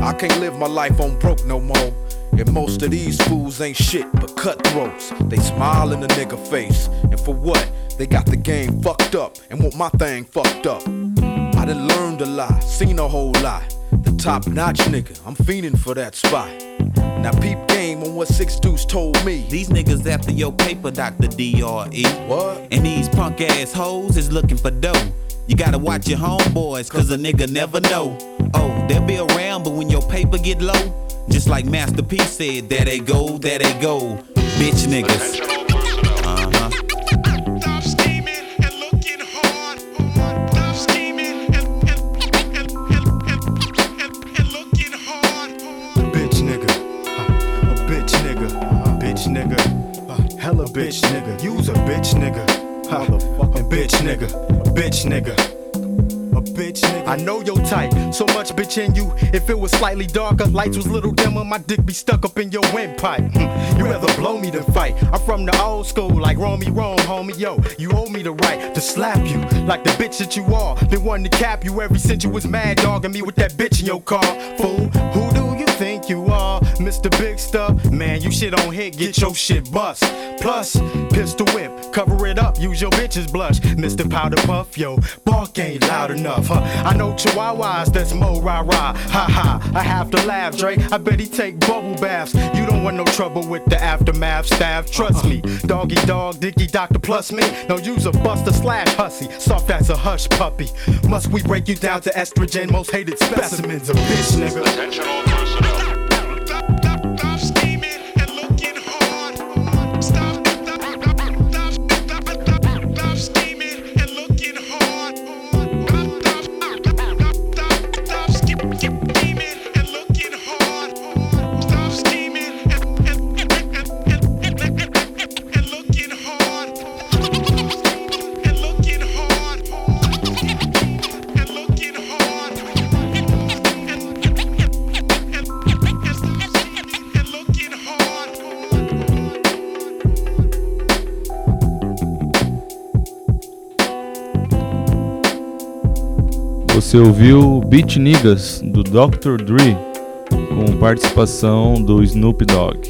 I can't live my life on broke no more. And most of these fools ain't shit but cutthroats. They smile in the nigga face. And for what? They got the game fucked up and want my thing fucked up. I done learned a lot, seen a whole lot. The top notch nigga, I'm fiending for that spot. Now peep game on what Six Deuce told me. These niggas after your paper, Dr. D.R.E. What? And these punk ass hoes is looking for dough. You gotta watch your homeboys, cause a nigga never know. Oh, they'll be around, but when your paper get low, just like Master P said, there they go, there they go. Bitch niggas. Uh-huh. bitch nigga. Uh, A bitch nigga. A bitch nigga. Uh, Hella bitch nigga. Use a bitch nigga. Uh, A bitch nigga. A bitch nigga. A bitch nigga. I know your type. So much bitch in you. If it was slightly darker, lights was little dimmer, my dick be stuck up in your windpipe. Hmm. You rather blow me than fight. I'm from the old school, like Romy Rome, homie. Yo, you owe me the right to slap you like the bitch that you are. Been wanting to cap you ever since you was mad dogging me with that bitch in your car. Fool, who do you think you? Mr. Big Stuff? Man, you shit on hit, get your shit bust. Plus, pistol whip, cover it up, use your bitch's blush. Mr. Powder Puff, yo, bark ain't loud enough, huh? I know chihuahuas, that's mo rah rah. Ha ha, I have to laugh, Dre. I bet he take bubble baths. You don't want no trouble with the aftermath staff, trust me. Doggy dog, dicky doctor plus me. No use a buster slash hussy, soft as a hush puppy. Must we break you down to estrogen, most hated specimens of bitch nigga. Você ouviu Beat Niggas do Dr. Dre com participação do Snoop Dogg.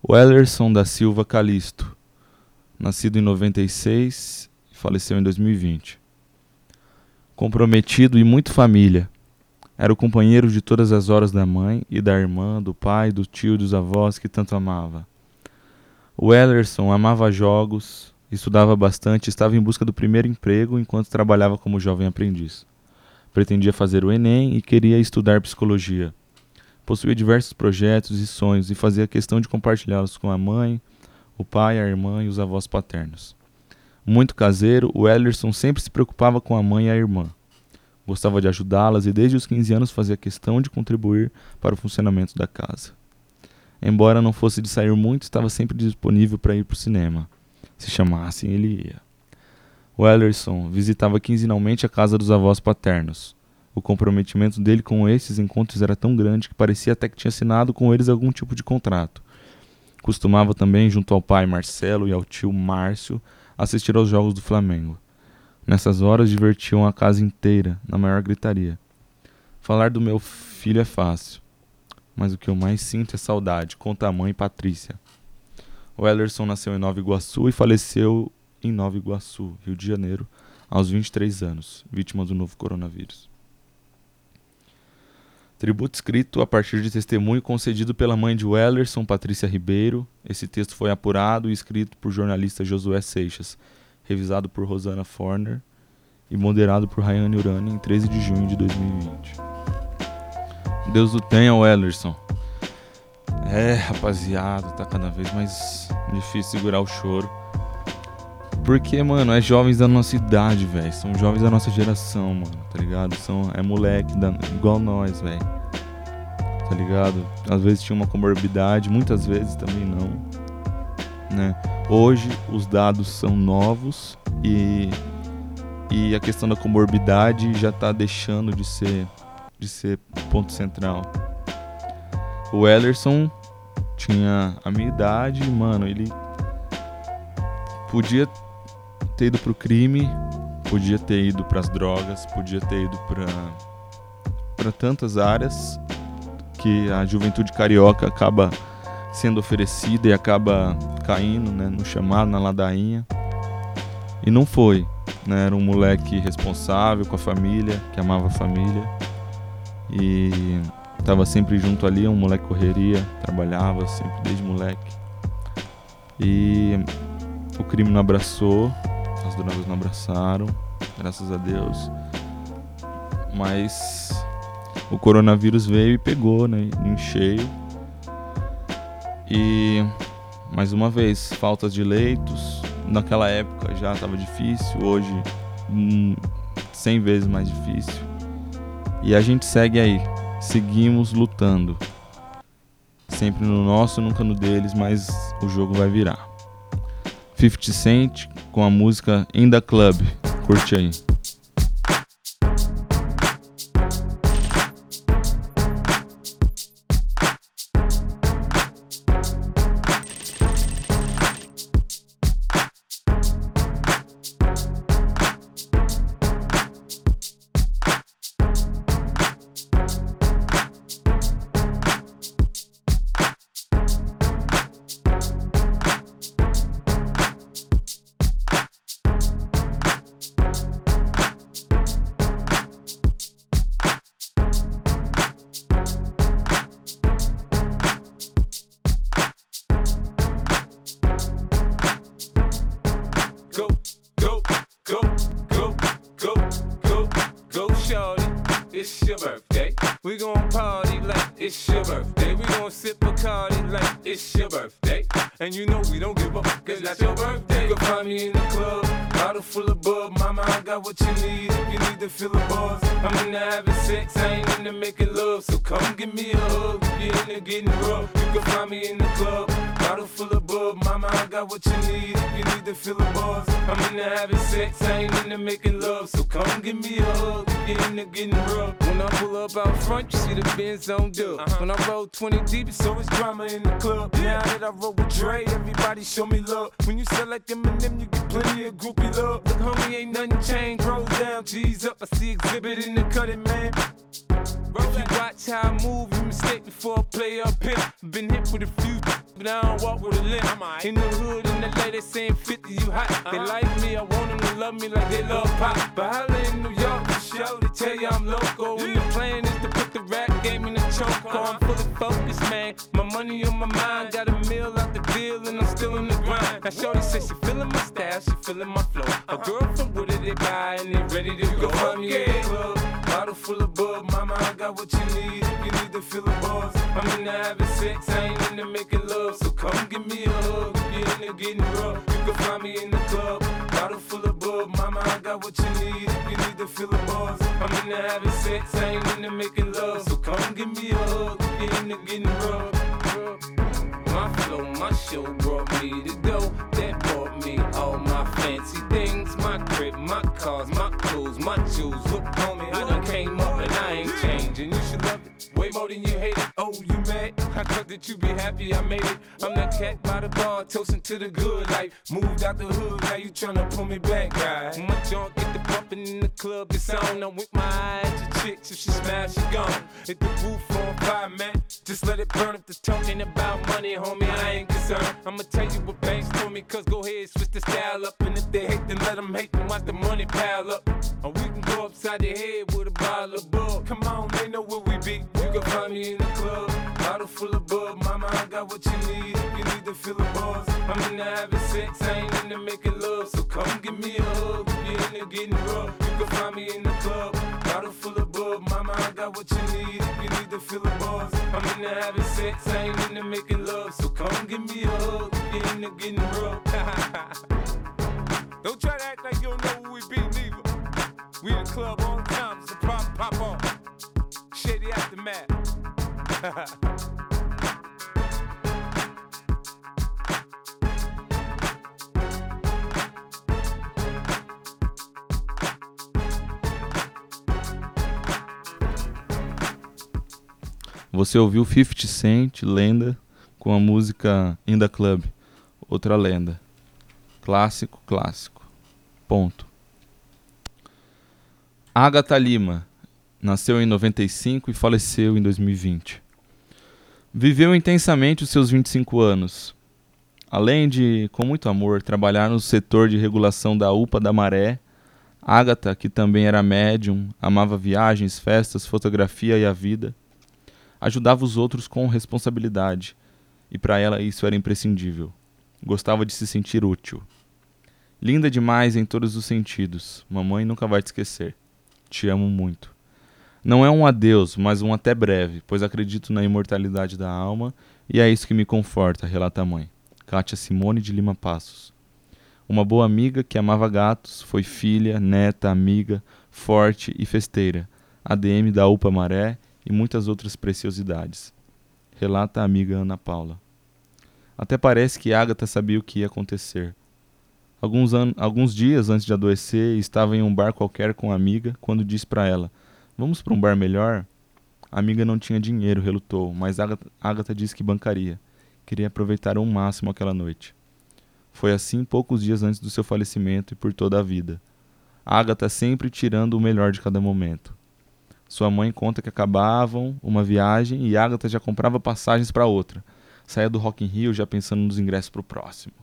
O Ellerson da Silva Calisto, nascido em 96 e faleceu em 2020. Comprometido e muito família. Era o companheiro de todas as horas da mãe e da irmã, do pai, do tio e dos avós que tanto amava. O Ellerson amava jogos, estudava bastante, estava em busca do primeiro emprego enquanto trabalhava como jovem aprendiz. Pretendia fazer o Enem e queria estudar psicologia. Possuía diversos projetos e sonhos e fazia questão de compartilhá-los com a mãe, o pai, a irmã e os avós paternos. Muito caseiro, o Ellerson sempre se preocupava com a mãe e a irmã. Gostava de ajudá-las e desde os 15 anos fazia questão de contribuir para o funcionamento da casa. Embora não fosse de sair muito, estava sempre disponível para ir para o cinema. Se chamassem, ele ia. O Ellerson visitava quinzenalmente a casa dos avós paternos. O comprometimento dele com esses encontros era tão grande que parecia até que tinha assinado com eles algum tipo de contrato. Costumava também, junto ao pai Marcelo e ao tio Márcio, assistir aos jogos do Flamengo. Nessas horas divertiam a casa inteira, na maior gritaria. Falar do meu filho é fácil, mas o que eu mais sinto é saudade, conta a mãe Patrícia. O Ellerson nasceu em Nova Iguaçu e faleceu em Nova Iguaçu, Rio de Janeiro, aos 23 anos, vítima do novo coronavírus. Tributo escrito a partir de testemunho concedido pela mãe de Wellerson, Patrícia Ribeiro. Esse texto foi apurado e escrito por jornalista Josué Seixas, revisado por Rosana Forner e moderado por Rayane Urani em 13 de junho de 2020. Deus o tenha, Wellerson. É, rapaziada, tá cada vez mais difícil segurar o choro. Porque, mano, é jovens da nossa idade, velho. São jovens da nossa geração, mano, tá ligado? São, é moleque da, igual nós, velho. Tá ligado? Às vezes tinha uma comorbidade, muitas vezes também não. Né? Hoje os dados são novos e, e a questão da comorbidade já tá deixando de ser, de ser ponto central. O Ellerson tinha a minha idade, mano, ele podia ter ido pro crime, podia ter ido pras drogas, podia ter ido pra, pra tantas áreas que a juventude carioca acaba sendo oferecida e acaba caindo né, no chamado, na ladainha. E não foi. Né? Era um moleque responsável com a família, que amava a família. E estava sempre junto ali, um moleque correria, trabalhava sempre desde moleque. E o crime não abraçou, as drogas não abraçaram, graças a Deus. Mas o coronavírus veio e pegou, né, em cheio. E mais uma vez, faltas de leitos. Naquela época já estava difícil, hoje hum, 100 vezes mais difícil. E a gente segue aí, seguimos lutando. Sempre no nosso, nunca no deles, mas o jogo vai virar. 50 Cent com a música In the Club. Curte aí. Your birthday. We gon' party like it's your birthday. We gon' sip a party like it's your birthday. And you know we don't give up, cause that's your birthday. You can find me in the club, bottle full of bub. Mama, I got what you need if you need to feel the buzz. I'm into having sex, I ain't into making love. So come give me a hug you're into getting rough. You can find me in the club, bottle full of bub. Mama, I got what you need if you need to feel the buzz. I'm into having sex, I ain't into making love. So come give me a hug you're into getting rough. When I pull up out front, you see the Benz on dub. Uh-huh. When I roll 20 deep, so it's drama in the club. Now that I roll with Dre, everybody show me love. When you sell like Eminem, you get plenty of groupie love. Look, homie, ain't nothing changed. Roll down, G's up. I see exhibit in the cutting, man. If you watch how I move, you mistake before I play up here. Been hit with a few, but I don't walk with a limp. In the hood, in the lady saying 50, you hot. They uh-huh. like me, I want them to love me like they love pop. But holla in New York, for show, they tell you I'm local. And the plan is to put the rap game in choke. I'm fully focused, man. My money on my mind, got a meal out the deal and I'm still in the grind. Now Shorty says she feeling my style, she feeling my flow. A girl from Wooded, they buy and they ready to go. Find me at the club, bottle full of bub. Mama, I got what you need if you need to feel the buzz. I'm into having sex, I ain't into making love. So come give me a hug if you're into getting rough. You can find me in the club, bottle full of bub. Mama, I got what you need if you need to feel the buzz. I'm into having sex, I ain't into making love. So come give me a hug if you're into getting rough. My flow, my show brought me to go. That brought me all my fancy things. My crib, my cars, my clothes, my jewels. Look, on me, I done came up and I ain't changing. You should love it way more than you hate it. Oh, you mad? I thought that you be happy I made it. I'm that cat by the bar, toasting to the good life. Moved out the hood, now you tryna pull me back, guy. My junk get the bumping in the club, it's on. I'm with my eyes to chicks, if she smash, she gone. Hit the roof on fire, man. Just let it burn up the talking about money, homie. I ain't concerned. I'ma tell you what banks told me, cause go ahead, switch the style up. And if they hate, then let them hate, then watch the money pile up. Or we can go upside the head with a bottle of bug. Come on, they know where we be. You can find me in the club, bottle full of bug. Mama, I got what you need if you need to feel the buzz. I'm into having sex, I ain't into making love. So come give me a hug if you're into getting rough. You can find me in the club, bottle full of bug. Mama, I got what you need if you need to feel the buzz. I'm into having sex, I ain't into making love. So come give me a hug if you're into getting rough. don't try to act like you don't know who we be, neither. We in the club all the time, it's a pop, pop on. Shady aftermath. Você ouviu 50 Cent, lenda, com a música In the Club, outra lenda. Clássico, clássico. Ponto. Agatha Lima nasceu em 95 e faleceu em 2020. Viveu intensamente os seus 25 anos. Além de, com muito amor, trabalhar no setor de regulação da UPA da Maré, Agatha, que também era médium, amava viagens, festas, fotografia e a vida, ajudava os outros com responsabilidade, e para ela isso era imprescindível. Gostava de se sentir útil. Linda demais em todos os sentidos. Mamãe nunca vai te esquecer. Te amo muito. Não é um adeus, mas um até breve, pois acredito na imortalidade da alma e é isso que me conforta, relata a mãe. Kátia Simone de Lima Passos. Uma boa amiga que amava gatos, foi filha, neta, amiga, forte e festeira, ADM da UPA Maré e muitas outras preciosidades. Relata a amiga Ana Paula. Até parece que Agatha sabia o que ia acontecer. Alguns, alguns dias antes de adoecer, estava em um bar qualquer com a amiga quando disse para ela: Vamos para um bar melhor? A amiga não tinha dinheiro, relutou, mas Agatha, Agatha disse que bancaria. Queria aproveitar ao máximo aquela noite. Foi assim poucos dias antes do seu falecimento e por toda a vida. Agatha sempre tirando o melhor de cada momento. Sua mãe conta que acabavam uma viagem e Agatha já comprava passagens para outra. Saía do Rock in Rio já pensando nos ingressos para o próximo.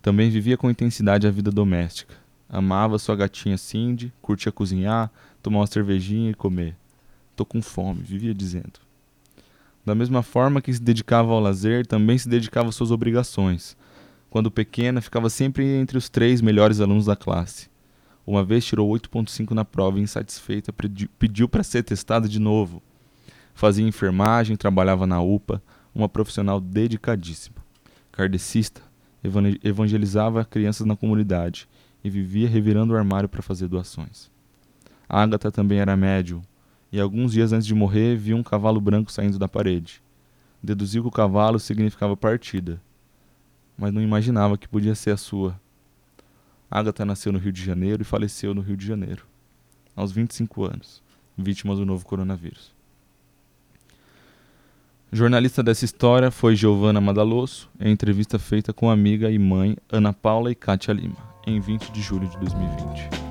Também vivia com intensidade a vida doméstica. Amava sua gatinha Cindy, curtia cozinhar, tomar uma cervejinha e comer. Tô com fome, vivia dizendo. Da mesma forma que se dedicava ao lazer, também se dedicava às suas obrigações. Quando pequena, ficava sempre entre os três melhores alunos da classe. Uma vez tirou 8.5 na prova e, insatisfeita, pediu para ser testada de novo. Fazia enfermagem, trabalhava na UPA, uma profissional dedicadíssima. Kardecista, evangelizava crianças na comunidade e vivia revirando o armário para fazer doações. Agatha também era médium, e alguns dias antes de morrer viu um cavalo branco saindo da parede. Deduziu que o cavalo significava partida, mas não imaginava que podia ser a sua. Agatha nasceu no Rio de Janeiro e faleceu no Rio de Janeiro, aos 25 anos, vítima do novo coronavírus. Jornalista dessa história foi Giovanna Madalosso, em entrevista feita com amiga e mãe Ana Paula e Kátia Lima, em 20 de julho de 2020.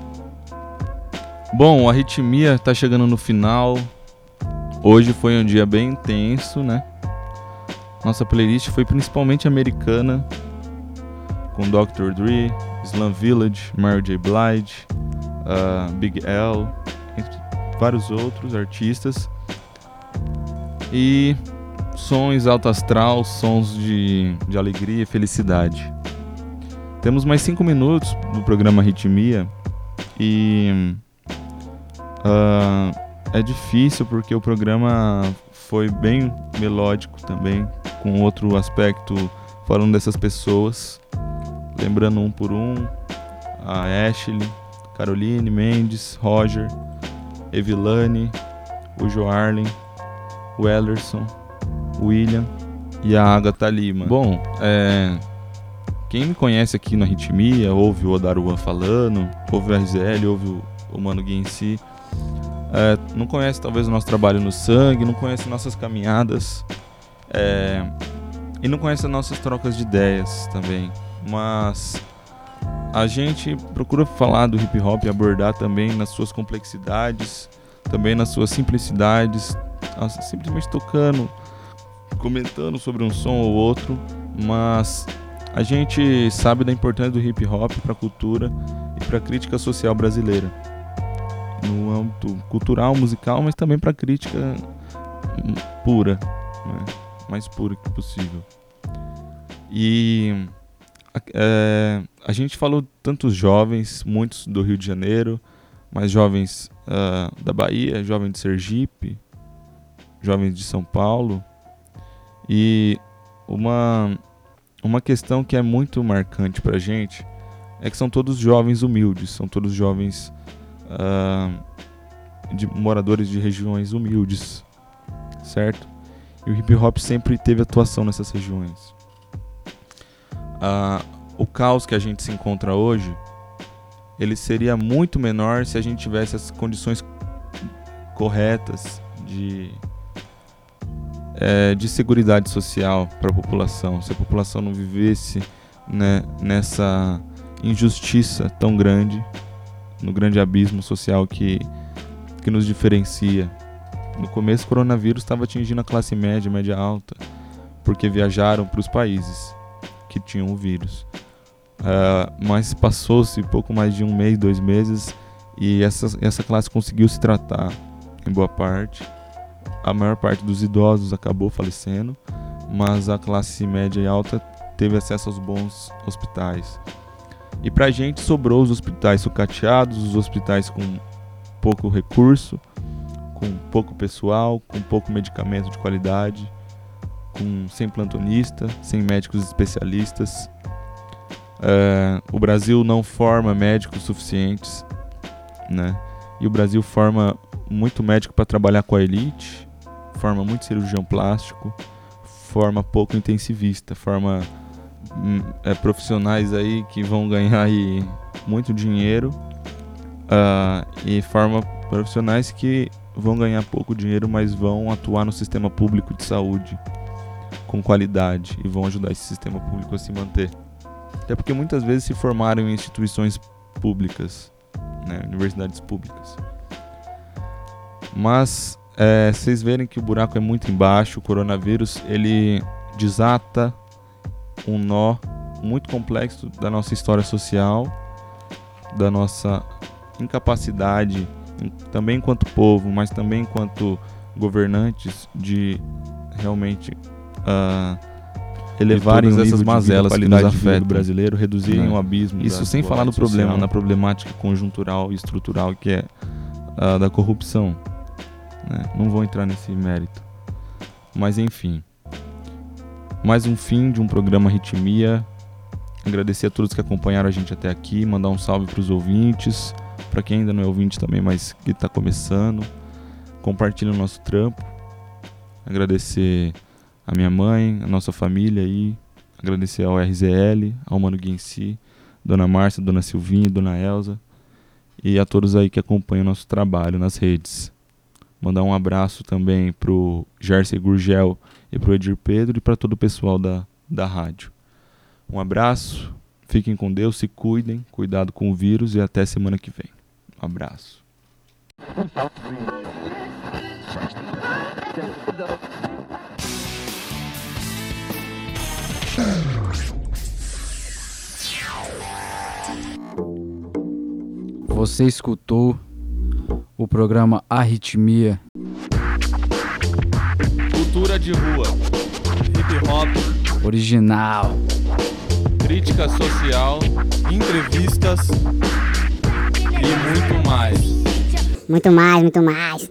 Bom, a arritmia está chegando no final. Hoje foi um dia bem intenso, né? Nossa playlist foi principalmente americana, com Dr. Dre, Slum Village, Mary J. Blige, uh, Big L, entre vários outros artistas. E sons alto astral, sons de, de alegria e felicidade. Temos mais cinco minutos do programa Ritmia e ah, é difícil porque o programa foi bem melódico também, com outro aspecto falando dessas pessoas, lembrando um por um, a Ashley, Caroline, Mendes, Roger, Evilane, o Joarlen, o Ellerson, o William e a Agatha Lima. Bom, é, quem me conhece aqui na Ritmia, ouve o Odaruan falando, ouve o RZL, ouve o, o Mano Gui em si, é, não conhece talvez o nosso trabalho no sangue, não conhece nossas caminhadas é, e não conhece as nossas trocas de ideias também. Mas a gente procura falar do hip hop e abordar também nas suas complexidades, também nas suas simplicidades, simplesmente tocando, comentando sobre um som ou outro, mas a gente sabe da importância do hip hop para a cultura e para a crítica social brasileira no âmbito cultural, musical, mas também para crítica pura, né? mais pura que possível. E a- é, a gente falou tantos jovens, muitos do Rio de Janeiro, mas jovens ah, da Bahia, jovens de Sergipe, jovens de São Paulo. E uma, uma questão que é muito marcante pra gente é que são todos jovens humildes, são todos jovens ah, de moradores de regiões humildes, certo? E o hip hop sempre teve atuação nessas regiões. Ah, o caos que a gente se encontra hoje, ele seria muito menor se a gente tivesse as condições corretas de é, de seguridade social para a população, se a população não vivesse né, nessa injustiça tão grande, no grande abismo social que, que nos diferencia. No começo, o coronavírus estava atingindo a classe média, média alta, porque viajaram para os países que tinham o vírus. Ah, mas passou-se pouco mais de um mês, dois meses, e essa, essa classe conseguiu se tratar em boa parte. A maior parte dos idosos acabou falecendo, mas a classe média e alta teve acesso aos bons hospitais. E pra gente sobrou os hospitais sucateados, os hospitais com pouco recurso, com pouco pessoal, com pouco medicamento de qualidade, com sem plantonista, sem médicos especialistas. É, o Brasil não forma médicos suficientes, né? E o Brasil forma muito médico para trabalhar com a elite, forma muito cirurgião plástico, forma pouco intensivista, forma é, profissionais aí que vão ganhar aí muito dinheiro ah, e forma profissionais que vão ganhar pouco dinheiro, mas vão atuar no sistema público de saúde com qualidade e vão ajudar esse sistema público a se manter. Até porque muitas vezes se formaram em instituições públicas, né, universidades públicas. Mas é, vocês verem que o buraco é muito embaixo, o coronavírus ele desata um nó muito complexo da nossa história social, da nossa incapacidade, também enquanto povo, mas também enquanto governantes, de realmente ah, elevarem todas essas mazelas que nos afetam brasileiro, reduzirem né? o abismo. Isso sem falar no problema, social. na problemática conjuntural e estrutural que é a da corrupção. né? Não vou entrar nesse mérito. Mas enfim. Mais um fim de um programa Ritmia. Agradecer a todos que acompanharam a gente até aqui, mandar um salve para os ouvintes, para quem ainda não é ouvinte também, mas que está começando. Compartilha o nosso trampo. Agradecer a minha mãe, a nossa família aí, agradecer ao RZL, ao Mano Gui em si, Dona Márcia, Dona Silvinha, Dona Elza e a todos aí que acompanham o nosso trabalho nas redes. Mandar um abraço também pro Jersey Gurgel e pro Edir Pedro e para todo o pessoal da, da rádio. Um abraço, fiquem com Deus, se cuidem, cuidado com o vírus e até semana que vem. Um abraço. Você escutou o programa Arritmia. Cultura de rua, hip hop, Original. crítica social, entrevistas e muito mais. Muito mais, muito mais.